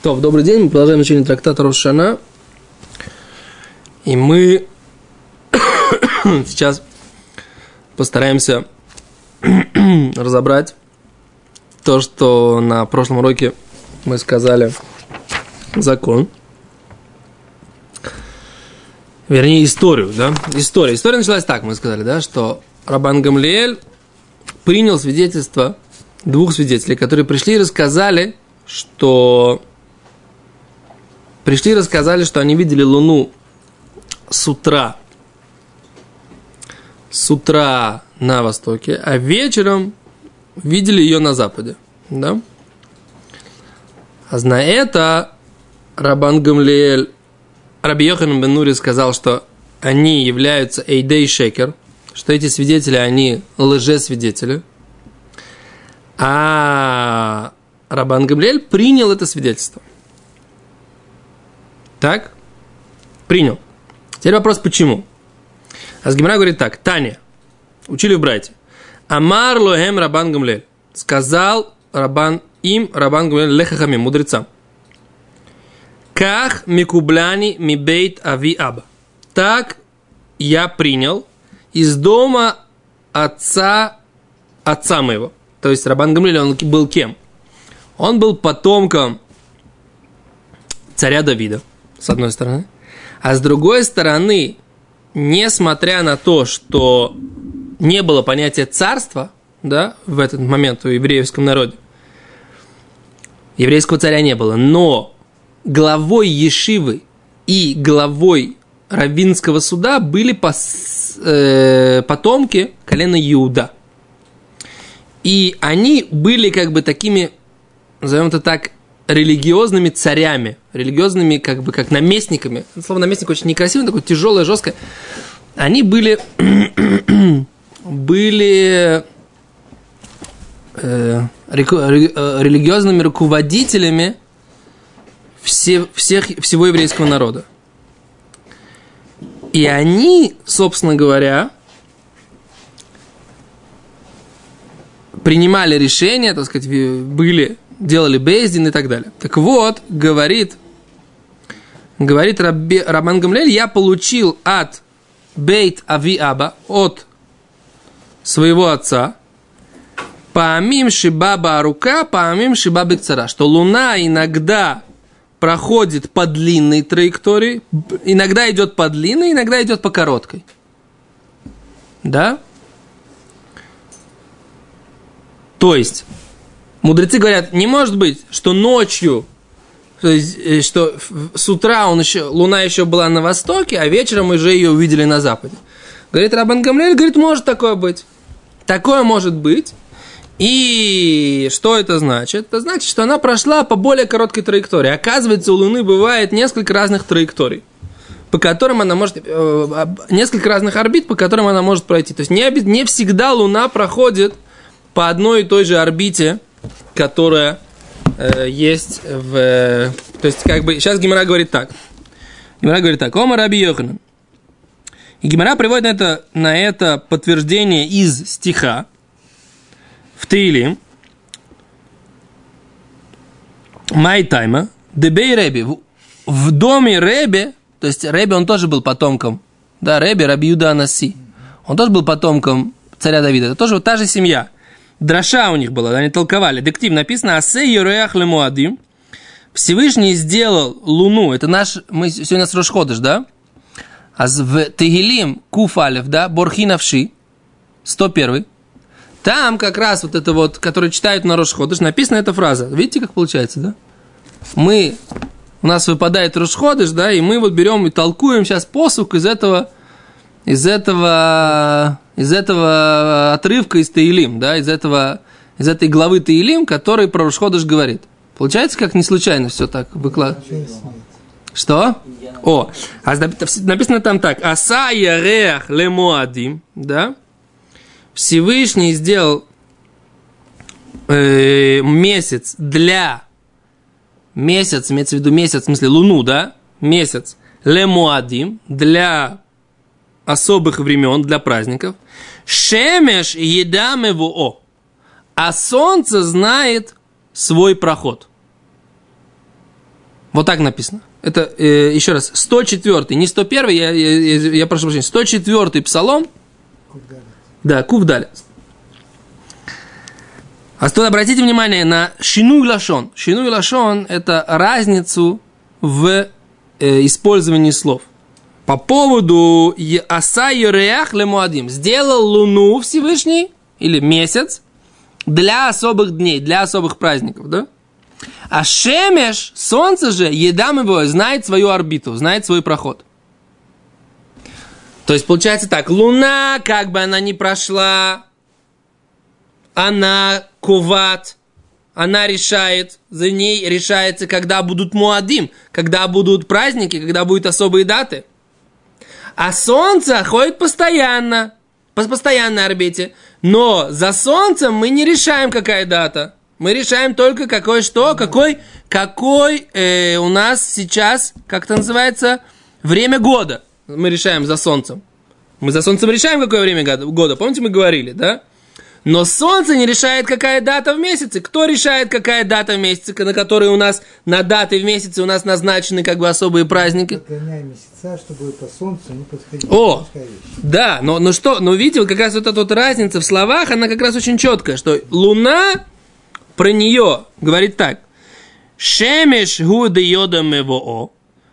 То, добрый день, мы продолжаем изучение трактата Рошана. И мы сейчас постараемся разобрать то, что на прошлом уроке мы сказали закон. Вернее, историю, да? История. История началась так, мы сказали, да, что Рабан Гамлиэль принял свидетельство двух свидетелей, которые пришли и рассказали, что пришли и рассказали, что они видели Луну с утра, с утра на востоке, а вечером видели ее на западе, да? А зная это, Рабан Гамлиэль, Раби Йохан Бен сказал, что они являются Эйдей Шекер, что эти свидетели, они лжесвидетели. А Рабан Гамлиэль принял это свидетельство. Так? Принял. Теперь вопрос, почему? Азгимра говорит так. Таня. Учили в брате. Амар лохем Рабан Гамлиэль. Сказал Рабан им Рабан Гамлиэль лехахамим, мудрецам. Ках микубляни мибейт ави аба. Так я принял из дома отца отца моего. То есть Рабан Гамлиэль, он был кем? Он был потомком царя Давида, с одной стороны. А с другой стороны, несмотря на то, что не было понятия царства, да, в этот момент у еврейском народе, еврейского царя не было, но главой Ешивы и главой Равинского суда были пос, э, потомки колена Иуда. И они были как бы такими, назовем это так, религиозными царями, религиозными как бы как наместниками. Слово наместник очень некрасивое, такое тяжелое, жесткое. Они были, были э, э, религиозными руководителями все, всех, всего еврейского народа. И они, собственно говоря, принимали решения, так сказать, были, делали бейздин и так далее. Так вот, говорит, говорит Рабби, Рабан Гамлель, я получил от Бейт Ави Аба, от своего отца, Паамим Шибаба Рука, Паамим Шибаба Цара, что Луна иногда проходит по длинной траектории, иногда идет по длинной, иногда идет по короткой. Да? То есть, мудрецы говорят, не может быть, что ночью, то есть, э, что с утра он еще, луна еще была на востоке, а вечером уже ее увидели на западе. Говорит Рабан Гамлель, говорит, может такое быть. Такое может быть. И что это значит? Это значит, что она прошла по более короткой траектории. Оказывается, у Луны бывает несколько разных траекторий, по которым она может... Э, несколько разных орбит, по которым она может пройти. То есть не, не всегда Луна проходит по одной и той же орбите, которая э, есть в... То есть, как бы, сейчас Гимара говорит так. Гимара говорит так. Ома Раби Йоханан. И Гимара приводит на это, на это подтверждение из стиха, в Таилим, Май Тайма, Дебей Реби, в доме Реби, то есть Реби, он тоже был потомком, да, Реби, Раби Юда Анаси, он тоже был потомком царя Давида, это тоже вот та же семья. Драша у них была, они толковали. Дектив написано «Асе юреах лемуадим». Всевышний сделал луну, это наш, мы сегодня с Рошходыш, да? А в Тегилим Куфалев, да, Борхинавши, 101 там как раз вот это вот, который читают на Рошходыш, написана эта фраза. Видите, как получается, да? Мы, у нас выпадает Рошходыш, да, и мы вот берем и толкуем сейчас посук из этого, из этого, из этого отрывка из Таилим, да, из этого, из этой главы Таилим, который про Рошходыш говорит. Получается, как не случайно все так выкладывается. Что? О, а написано там так. Аса ярех лемуадим, да? Всевышний сделал э, месяц для месяц, имеется в виду месяц, в смысле луну, да? Месяц лемуадим для особых времен, для праздников. Шемеш едам его о. А солнце знает свой проход. Вот так написано. Это, э, еще раз, 104, не 101, я, я, я, я прошу прощения, 104 псалом. Кувдалит. Да, Кувдалит. А тут обратите внимание на шину и лашон. Шину и лашон – это разницу в э, использовании слов. По поводу аса юреах лемуадим. Сделал луну Всевышний, или месяц, для особых дней, для особых праздников, да? А Шемеш, солнце же, едам его, знает свою орбиту, знает свой проход. То есть получается так, Луна, как бы она ни прошла, она куват, она решает, за ней решается, когда будут муадим, когда будут праздники, когда будут особые даты. А солнце ходит постоянно, по постоянной орбите. Но за солнцем мы не решаем, какая дата. Мы решаем только какой что, какой, какой э, у нас сейчас, как это называется, время года. Мы решаем за солнцем. Мы за солнцем решаем, какое время года. Помните, мы говорили, да? Но солнце не решает, какая дата в месяце. Кто решает, какая дата в месяце, на которой у нас, на даты в месяце у нас назначены как бы особые праздники? Месяца, чтобы по солнцу не подходить. О, да, но, но что, но видите, вот как раз вот эта вот разница в словах, она как раз очень четкая, что Луна про нее говорит так. Шемеш гуде йодам его.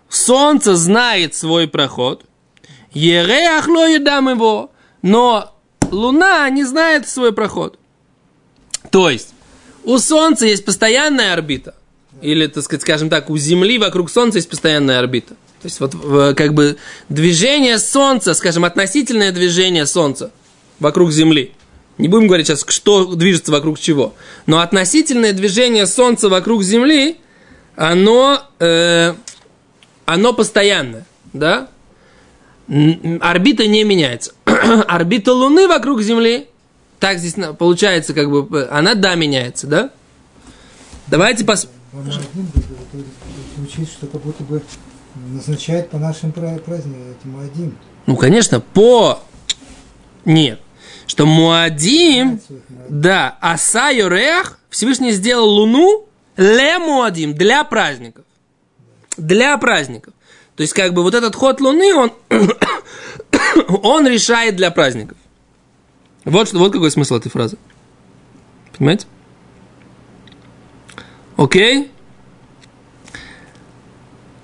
Солнце знает свой проход. Ереах ло его. Но Луна не знает свой проход. То есть, у Солнца есть постоянная орбита. Или, так сказать, скажем так, у Земли вокруг Солнца есть постоянная орбита. То есть, вот как бы движение Солнца, скажем, относительное движение Солнца вокруг Земли. Не будем говорить сейчас, что движется вокруг чего. Но относительное движение Солнца вокруг Земли, оно, э, оно постоянное. Да? орбита не меняется. орбита Луны вокруг Земли, так здесь получается, как бы, она да меняется, да? Давайте посмотрим. Звучит, что как будто бы назначает по нашим праздникам, эти Муадим. Ну, конечно, по... Нет. Что Муадим, да, Аса Йорех, Всевышний сделал Луну ле Муадим, для праздников. Для праздников. То есть, как бы вот этот ход Луны, он, он решает для праздников. Вот, вот какой смысл этой фразы. Понимаете? Окей?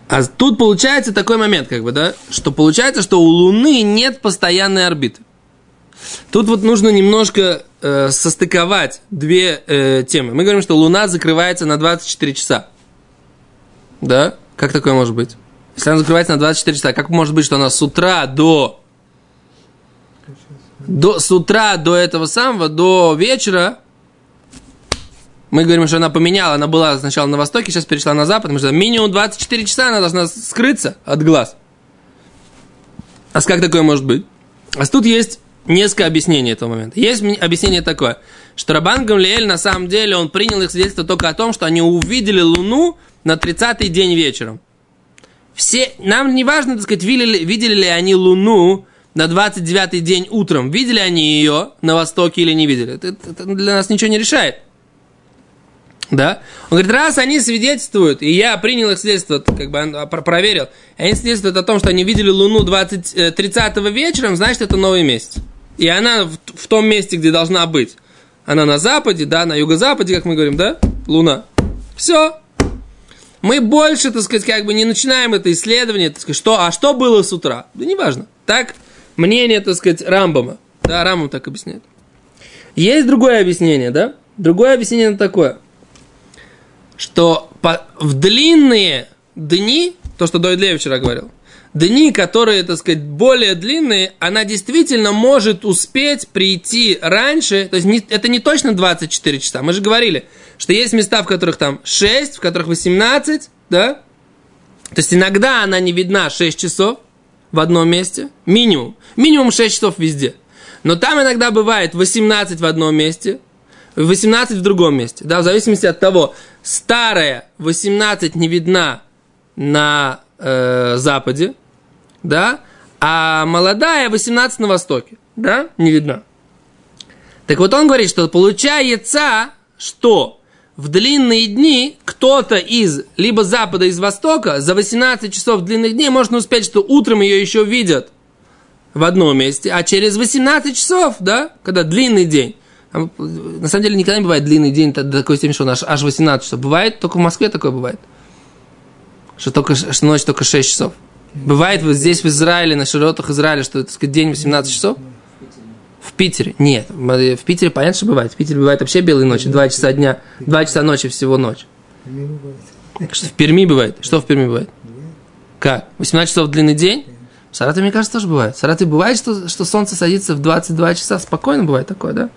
А тут получается такой момент, как бы, да, что получается, что у Луны нет постоянной орбиты. Тут вот нужно немножко э, состыковать две э, темы. Мы говорим, что Луна закрывается на 24 часа. Да? Как такое может быть? Если она закрывается на 24 часа, как может быть, что она с утра до, до с утра до этого самого, до вечера, мы говорим, что она поменяла, она была сначала на востоке, сейчас перешла на запад, потому что минимум 24 часа она должна скрыться от глаз. А как такое может быть? А тут есть несколько объяснений этого момента. Есть объяснение такое, что Рабан Гамлиэль на самом деле он принял их свидетельство только о том, что они увидели Луну на 30-й день вечером все, нам не важно, так сказать, видели, видели ли они Луну на 29-й день утром, видели они ее на востоке или не видели. Это, это для нас ничего не решает. Да? Он говорит, раз они свидетельствуют, и я принял их свидетельство, как бы проверил, и они свидетельствуют о том, что они видели Луну 20, 30 э, вечером, значит, это новый месяц. И она в, в том месте, где должна быть. Она на западе, да, на юго-западе, как мы говорим, да, Луна. Все, мы больше, так сказать, как бы не начинаем это исследование, так сказать, что, а что было с утра? Да неважно. Так мнение, так сказать, Рамбама. Да, Рамбам так объясняет. Есть другое объяснение, да? Другое объяснение такое, что по, в длинные дни, то, что Дойдлев вчера говорил, дни, которые, так сказать, более длинные, она действительно может успеть прийти раньше, то есть не, это не точно 24 часа, мы же говорили – что есть места, в которых там 6, в которых 18, да? То есть иногда она не видна 6 часов в одном месте, минимум. Минимум 6 часов везде. Но там иногда бывает 18 в одном месте, 18 в другом месте. Да, в зависимости от того, старая 18 не видна на э, западе, да, а молодая 18 на востоке, да, не видна. Так вот он говорит, что получается, что в длинные дни кто-то из либо запада, из востока за 18 часов длинных дней может успеть, что утром ее еще видят в одном месте, а через 18 часов, да, когда длинный день, на самом деле никогда не бывает длинный день до такой степени, что он аж, аж 18 часов. Бывает, только в Москве такое бывает. Что, только, что ночь только 6 часов. Бывает вот здесь в Израиле, на широтах Израиля, что так сказать, день 18 часов. В Питере? Нет. В Питере понятно, что бывает. В Питере бывает вообще белые ночи, 2 часа дня, 2 часа ночи всего ночь. Что в Перми бывает? Что в Перми бывает? Как? 18 часов длинный день? В Саратове, мне кажется, тоже бывает. В Саратове бывает, что, что солнце садится в 22 часа. Спокойно бывает такое, да?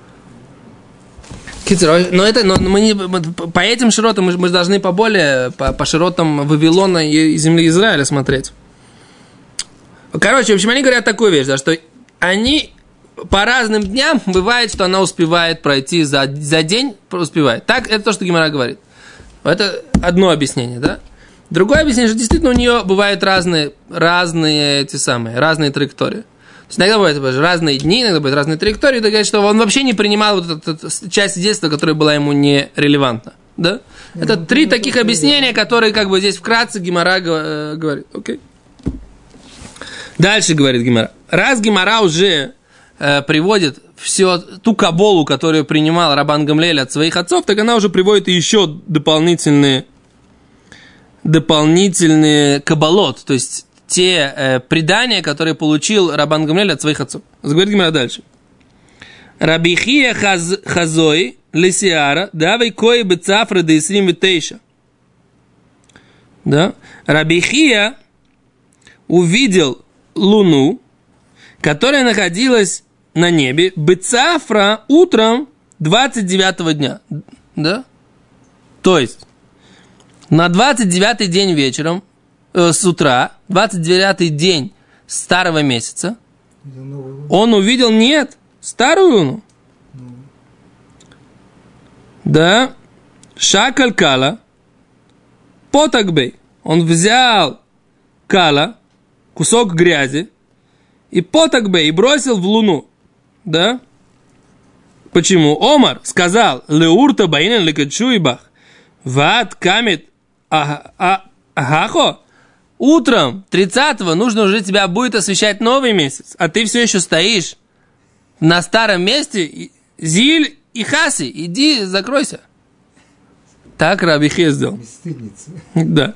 Но это, но мы не, по этим широтам мы, мы должны поболее, по, по широтам Вавилона и земли Израиля смотреть. Короче, в общем, они говорят такую вещь, да, что они по разным дням бывает, что она успевает пройти за, за день, успевает. Так, это то, что Гимара говорит. Это одно объяснение, да? Другое объяснение, что действительно у нее бывают разные, разные эти самые, разные траектории. То есть иногда бывают разные дни, иногда бывают разные траектории, это говорит, что он вообще не принимал вот эту, эту часть детства, которая была ему не релевантна. Да? Это три таких объяснения, которые как бы здесь вкратце Гимара э, говорит. Окей. Дальше говорит Гимара. Раз Гимара уже э, приводит все ту каболу, которую принимал Рабан Гамлель от своих отцов, так она уже приводит еще дополнительные дополнительные кабалот, то есть те э, предания, которые получил Рабан Гамлель от своих отцов. Говорит Гимара дальше. Рабихия хаз, хазой лисиара давай бы цафры до витейша. Да? Рабихия увидел луну, которая находилась на небе, бецафра утром 29 дня. Да? То есть, на 29 день вечером, э, с утра, 29 день старого месяца, он увидел, нет, старую луну. Да, Шакаль Кала, Потакбей. Он взял Кала, кусок грязи, и потакбе, и бросил в луну. Да? Почему? Омар сказал, леурта баинен лекачуибах, ват камит ахахо, утром 30-го нужно уже тебя будет освещать новый месяц, а ты все еще стоишь на старом месте, Зиль и Хаси, иди, закройся. Так Раби Хе сделал. Да.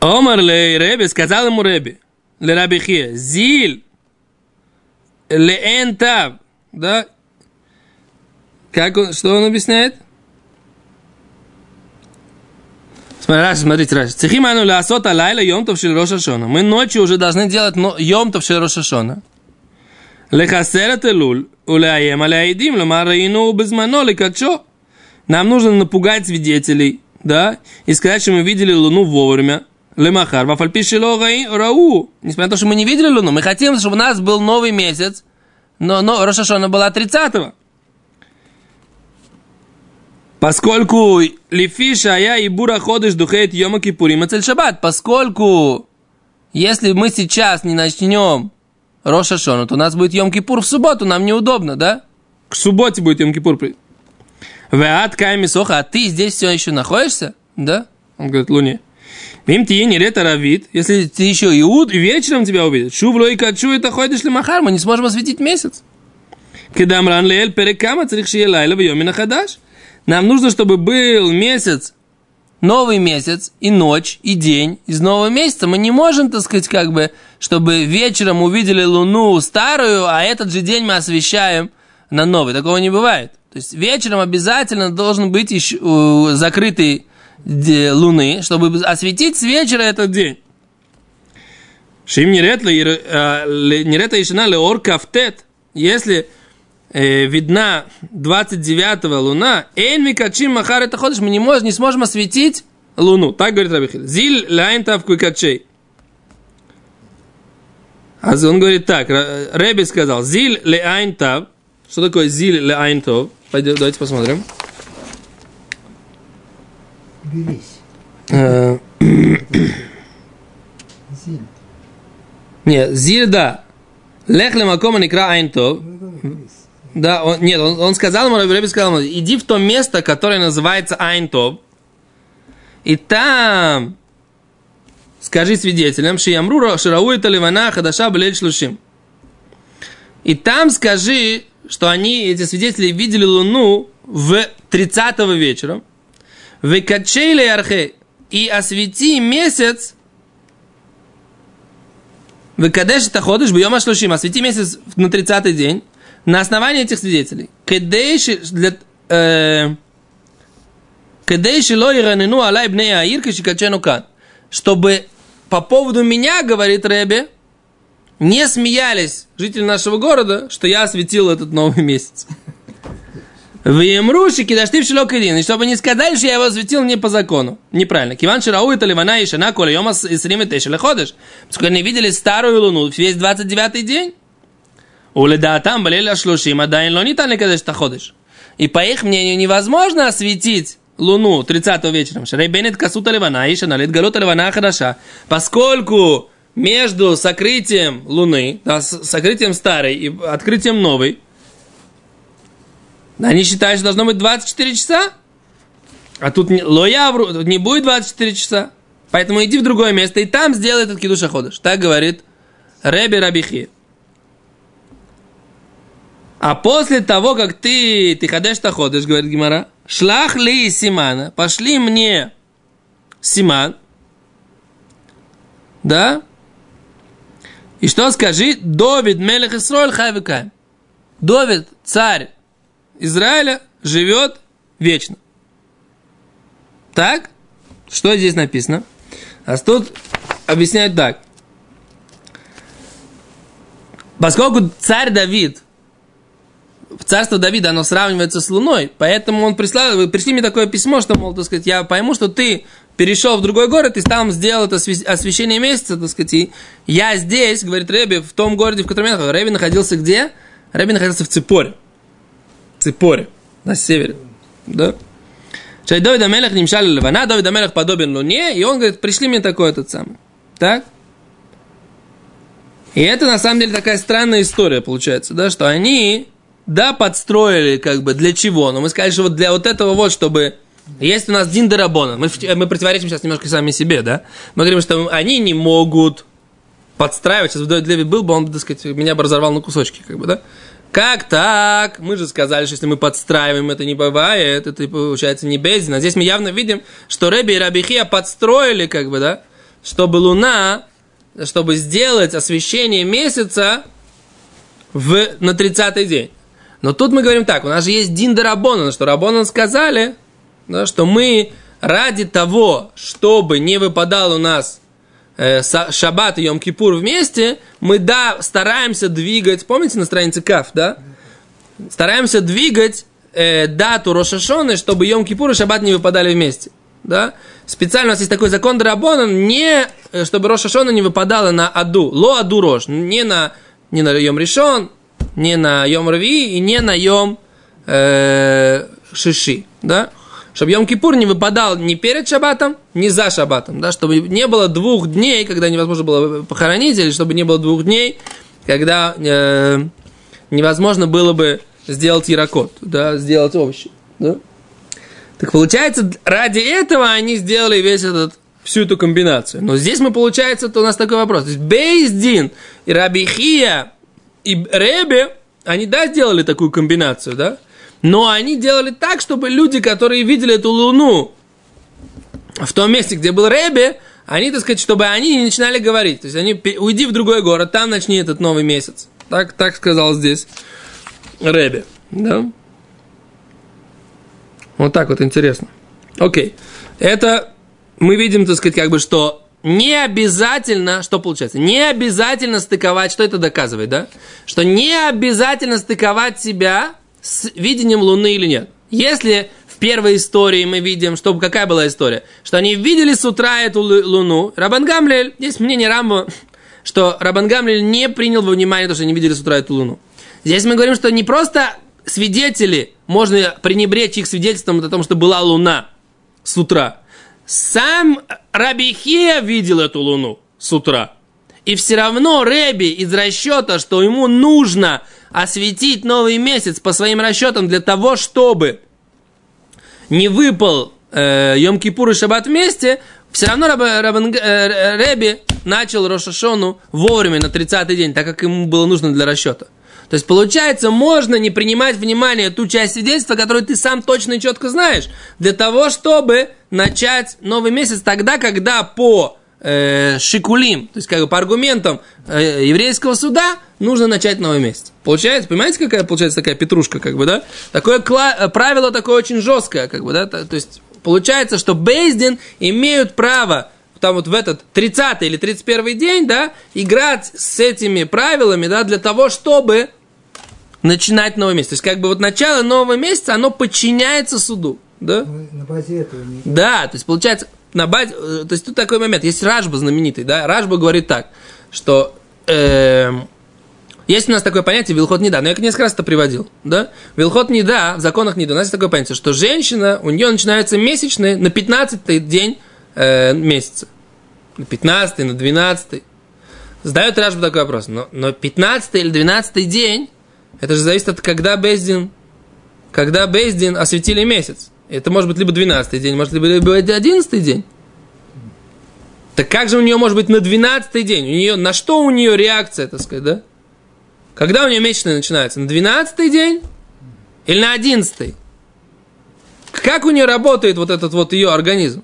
Омар лей Рэби, сказал ему Рэби, ле Рабихия, зиль, ле энтав, да? Как он, что он объясняет? раз, смотрите, раз. Цехим ану ласот алайла йомтов шил рошашона. Мы ночью уже должны делать йомтов шил рошашона. Лехасера Телул уле Айема ле луль, ле аляидим, ламараину безмано, лекачо. Нам нужно напугать свидетелей, да, и сказать, что мы видели луну вовремя. Лемахар, вафальпишило рау. Несмотря на то, что мы не видели луну, мы хотим, чтобы у нас был новый месяц, но, но Рошашона была 30-го. Поскольку Лифиша я и Бура ходишь духает Йома Кипурим и Шаббат, поскольку если мы сейчас не начнем Роша Шону, то у нас будет Йом Кипур в субботу, нам неудобно, да? К субботе будет Йом Кипур. Веат Кайми Соха, а ты здесь все еще находишься? Да? Он говорит, Луне. Им ты не лето равит, если ты еще и ут, и вечером тебя увидят. Шувло и качу, это ходишь ли махар, мы не сможем осветить месяц. Кедам ран леэль перекама царих шиелайла в йомина хадаш. Нам нужно, чтобы был месяц, новый месяц, и ночь, и день из нового месяца. Мы не можем, так сказать, как бы, чтобы вечером увидели луну старую, а этот же день мы освещаем на новый. Такого не бывает. То есть вечером обязательно должен быть еще, закрытый луны, чтобы осветить с вечера этот день. Шим нерета ишина леор кафтет, если э, видна 29 луна, эйн микачим махар это ходишь, мы не, можем, не сможем осветить луну. Так говорит Рабихил. Зиль лайн тав куикачей. А он говорит так, Рэби сказал, зиль ле айн тав. Что такое зиль ле айн тов? Давайте посмотрим берись. Э, зиль. Нет, зиль, да. Лех лемаком никра айн тов. Да, он, нет, он, он сказал ему, Раби сказал ему, иди в то место, которое называется Айнтов, и там скажи свидетелям, Шиямру Ширау это Ливана Хадаша Блель Шлушим. И там скажи, что они, эти свидетели, видели Луну в 30 вечера. В Качейле Архе. И освети месяц в Кадеш это ходишь, бьем Ашлушим, освети месяц на 30-й день на основании этих свидетелей. Кадеш для... Э, Кадеш ло иранину алай бней аир кашикачену кан. Чтобы по поводу меня, говорит Ребе, не смеялись жители нашего города, что я осветил этот новый месяц. В Емруши кидашты в шилокадин. И чтобы не сказали, что я его осветил не по закону. Неправильно. Киван Ширау это Ливана и Шана Коля Йомас и Срим и ходишь. Поскольку они видели старую луну весь 29-й день. Уледа там болели шлушим, а дайн лони там кадеш ходишь. И по их мнению невозможно осветить луну 30 вечером. Шарей Бенет Касута Ливана и Шаналит Галута Ливана Хадаша. Поскольку между сокрытием луны, да, сокрытием старой и открытием новой, они считают, что должно быть 24 часа. А тут не, лоявру, тут не будет 24 часа. Поэтому иди в другое место и там сделай этот кидуша ходыш. Так говорит Реби Рабихи. А после того, как ты, ты ходишь то ходишь, говорит Гимара, шлах ли симана, пошли мне симан, да? И что скажи? Довид Мелех Исроэль Хайвикаем. Довид, царь Израиля, живет вечно. Так? Что здесь написано? А тут объясняют так. Поскольку царь Давид, царство Давида, оно сравнивается с Луной, поэтому он прислал, вы пришли мне такое письмо, что, мол, так сказать, я пойму, что ты перешел в другой город и там сделал это освещение месяца, так сказать, и я здесь, говорит Рэби, в том городе, в котором я находился. Рэби находился где? Рэби находился в Ципоре. Ципоре, на севере. Да? Чай Давид Амелех немшали Ливана, Давид Амелех подобен Луне, и он говорит, пришли мне такой этот самый. Так? И это на самом деле такая странная история получается, да, что они, да, подстроили как бы для чего, но мы сказали, что вот для вот этого вот, чтобы есть у нас Дин Дарабона. Мы, мы противоречим сейчас немножко сами себе, да? Мы говорим, что они не могут подстраивать. Сейчас Давид Леви был бы, он, так сказать, меня бы разорвал на кусочки, как бы, да? Как так? Мы же сказали, что если мы подстраиваем, это не бывает, это получается не бездин. А здесь мы явно видим, что Реби и Рабихия подстроили, как бы, да, чтобы луна, чтобы сделать освещение месяца в, на 30-й день. Но тут мы говорим так, у нас же есть Дин Дарабонан, что Рабонан сказали, да, что мы ради того, чтобы не выпадал у нас Шаббат и Йом-Кипур вместе, мы, да, стараемся двигать, помните на странице Каф, да? Стараемся двигать э, дату Рошашоны, чтобы Йом-Кипур и Шаббат не выпадали вместе, да? Специально у нас есть такой закон Драбонан, не, э, чтобы Рошашона не выпадала на Аду, Ло Аду Рош, не на, не на Йом Ришон, не на Йом Рви и не на Йом э, Шиши, да? Чтобы Йом-Кипур не выпадал ни перед Шаббатом, ни за Шаббатом, да, чтобы не было двух дней, когда невозможно было похоронить, или чтобы не было двух дней, когда э, невозможно было бы сделать ярокот, да, сделать овощи, да. Так получается, ради этого они сделали весь этот всю эту комбинацию. Но здесь мы, получается, то у нас такой вопрос. То есть Бейздин и Рабихия и Ребе, они, да, сделали такую комбинацию, да? Но они делали так, чтобы люди, которые видели эту луну в том месте, где был Рэбе, они, так сказать, чтобы они не начинали говорить. То есть они, уйди в другой город, там начни этот новый месяц. Так, так сказал здесь Рэбе. Да? Вот так вот интересно. Окей. Это мы видим, так сказать, как бы, что не обязательно, что получается, не обязательно стыковать, что это доказывает, да? Что не обязательно стыковать себя с видением Луны или нет. Если в первой истории мы видим, что какая была история, что они видели с утра эту Луну, Рабан Гамлель, есть мнение Рамбо, что Рабан Гамлель не принял во внимание то, что они видели с утра эту Луну. Здесь мы говорим, что не просто свидетели, можно пренебречь их свидетельством о том, что была Луна с утра. Сам Рабихия видел эту Луну с утра. И все равно Рэби из расчета, что ему нужно осветить новый месяц по своим расчетам для того, чтобы не выпал э, Йом-Кипур и Шаббат вместе, все равно Раб, Раб, э, Реби начал Рошашону вовремя на 30-й день, так как ему было нужно для расчета. То есть, получается, можно не принимать внимание ту часть свидетельства, которую ты сам точно и четко знаешь, для того, чтобы начать новый месяц тогда, когда по э, шикулим, то есть как бы по аргументам э, еврейского суда, нужно начать новый месяц. Получается, понимаете, какая получается такая петрушка, как бы, да? Такое кла- правило такое очень жесткое, как бы, да? То есть получается, что Бейздин имеют право там вот в этот 30 или 31 день, да, играть с этими правилами, да, для того, чтобы начинать новый месяц. То есть, как бы вот начало нового месяца, оно подчиняется суду. Да? На базе этого не... Да, то есть получается, на базе, э, то есть тут такой момент, есть Ражба знаменитый, да, Ражба говорит так, что э, есть у нас такое понятие Вилхот Неда, но я несколько раз это приводил, да, Вилхот Неда, в законах Неда, у нас есть такое понятие, что женщина, у нее начинается месячный на 15 день э, месяца, на 15 на 12 Задает Ражба такой вопрос, но, но 15 или 12 день, это же зависит от когда Бездин, когда Бездин осветили месяц. Это может быть либо 12 день, может либо 11 день. Так как же у нее может быть на 12 день? У нее, на что у нее реакция, так сказать, да? Когда у нее месячная начинается? На 12 день или на 11? Как у нее работает вот этот вот ее организм?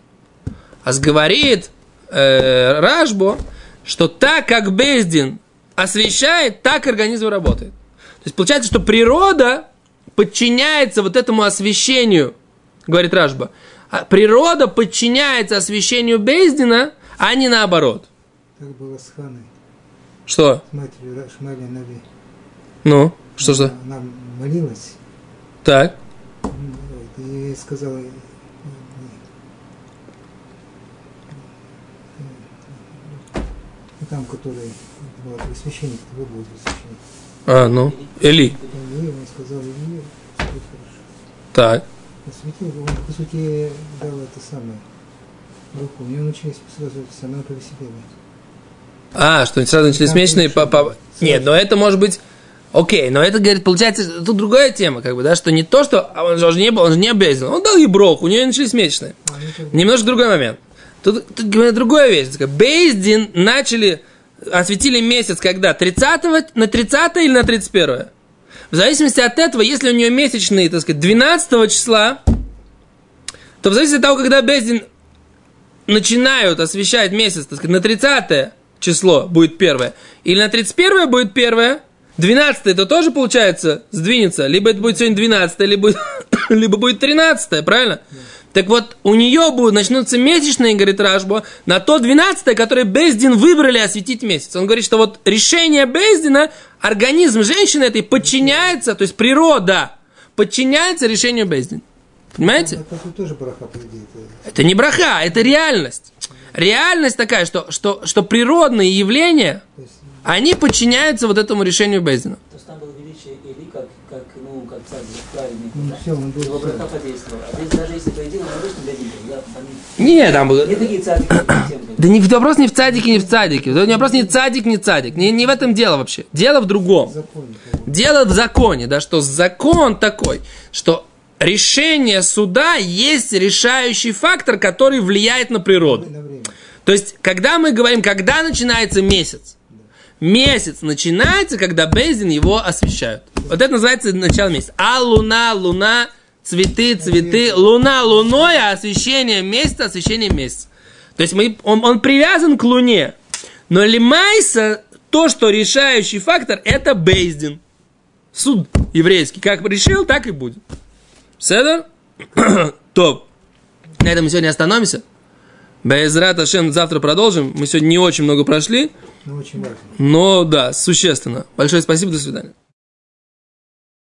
А говорит э, Рашбо, что так как Бездин освещает, так организм работает. То есть получается, что природа подчиняется вот этому освещению, говорит Рашба. А природа подчиняется освещению Бездина, а не наоборот. Так было с Ханой, Что? с матерью Ра- Шмаля Нави. Ну, что за? Она молилась, Так. и сказала, там, который был священник, кто был священник. А, ну. Эли. И он сказал, и все хорошо. Так. Осветил, он, по сути, дал это самое руку. У него начались сразу это самое по себе. А, что сразу начались Да, месячные по, по- Нет, но это может быть... Окей, но это, говорит, получается, тут другая тема, как бы, да, что не то, что а он же не был, он же не обязан, он дал ей брох, у нее начались месячные. А, ну, Немножко другой момент. Тут, тут говорит, другая вещь. Бейздин начали, осветили месяц, когда? 30 на 30 или на 31? В зависимости от этого, если у нее месячные, так сказать, 12 числа, то в зависимости от того, когда Бейздин начинают освещать месяц, так сказать, на 30 число будет первое, или на 31 будет первое, 12 это тоже, получается, сдвинется, либо это будет сегодня 12 либо, либо будет 13 правильно? Так вот, у нее будут начнутся месячные, говорит Рашбо, на то 12 которое Бездин выбрали осветить месяц. Он говорит, что вот решение Бездина, организм женщины этой подчиняется, то есть природа подчиняется решению Бездин. Понимаете? Это тут тоже браха, по идее. это- Это не браха, это реальность. Реальность такая, что, что, что природные явления, есть, они подчиняются вот этому решению Бездина. То есть там было величие Или как, как, ну, как царь правильный, Ну, да? всё, он был Его царь. браха подействовала. А здесь даже если по идее, он обычно для них, да? Там не- там было... не такие как- Да не, вопрос не в цадике, не в цадике. Вопрос не цадик, не цадик. Не, не в этом дело вообще. Дело в другом. Дело в законе, да, что закон такой, что решение суда есть решающий фактор, который влияет на природу. То есть, когда мы говорим, когда начинается месяц, месяц начинается, когда Бейзин его освещают. Вот это называется начало месяца. А луна, луна, цветы, цветы, луна луной, а освещение месяца, освещение месяца. То есть мы, он, он привязан к луне. Но лимайса, то, что решающий фактор, это Бейздин. Суд еврейский. Как решил, так и будет. Седер? Топ. На этом мы сегодня остановимся. Безрат Ашем завтра продолжим. Мы сегодня не очень много прошли, Но очень важно. но да, существенно. Большое спасибо, до свидания.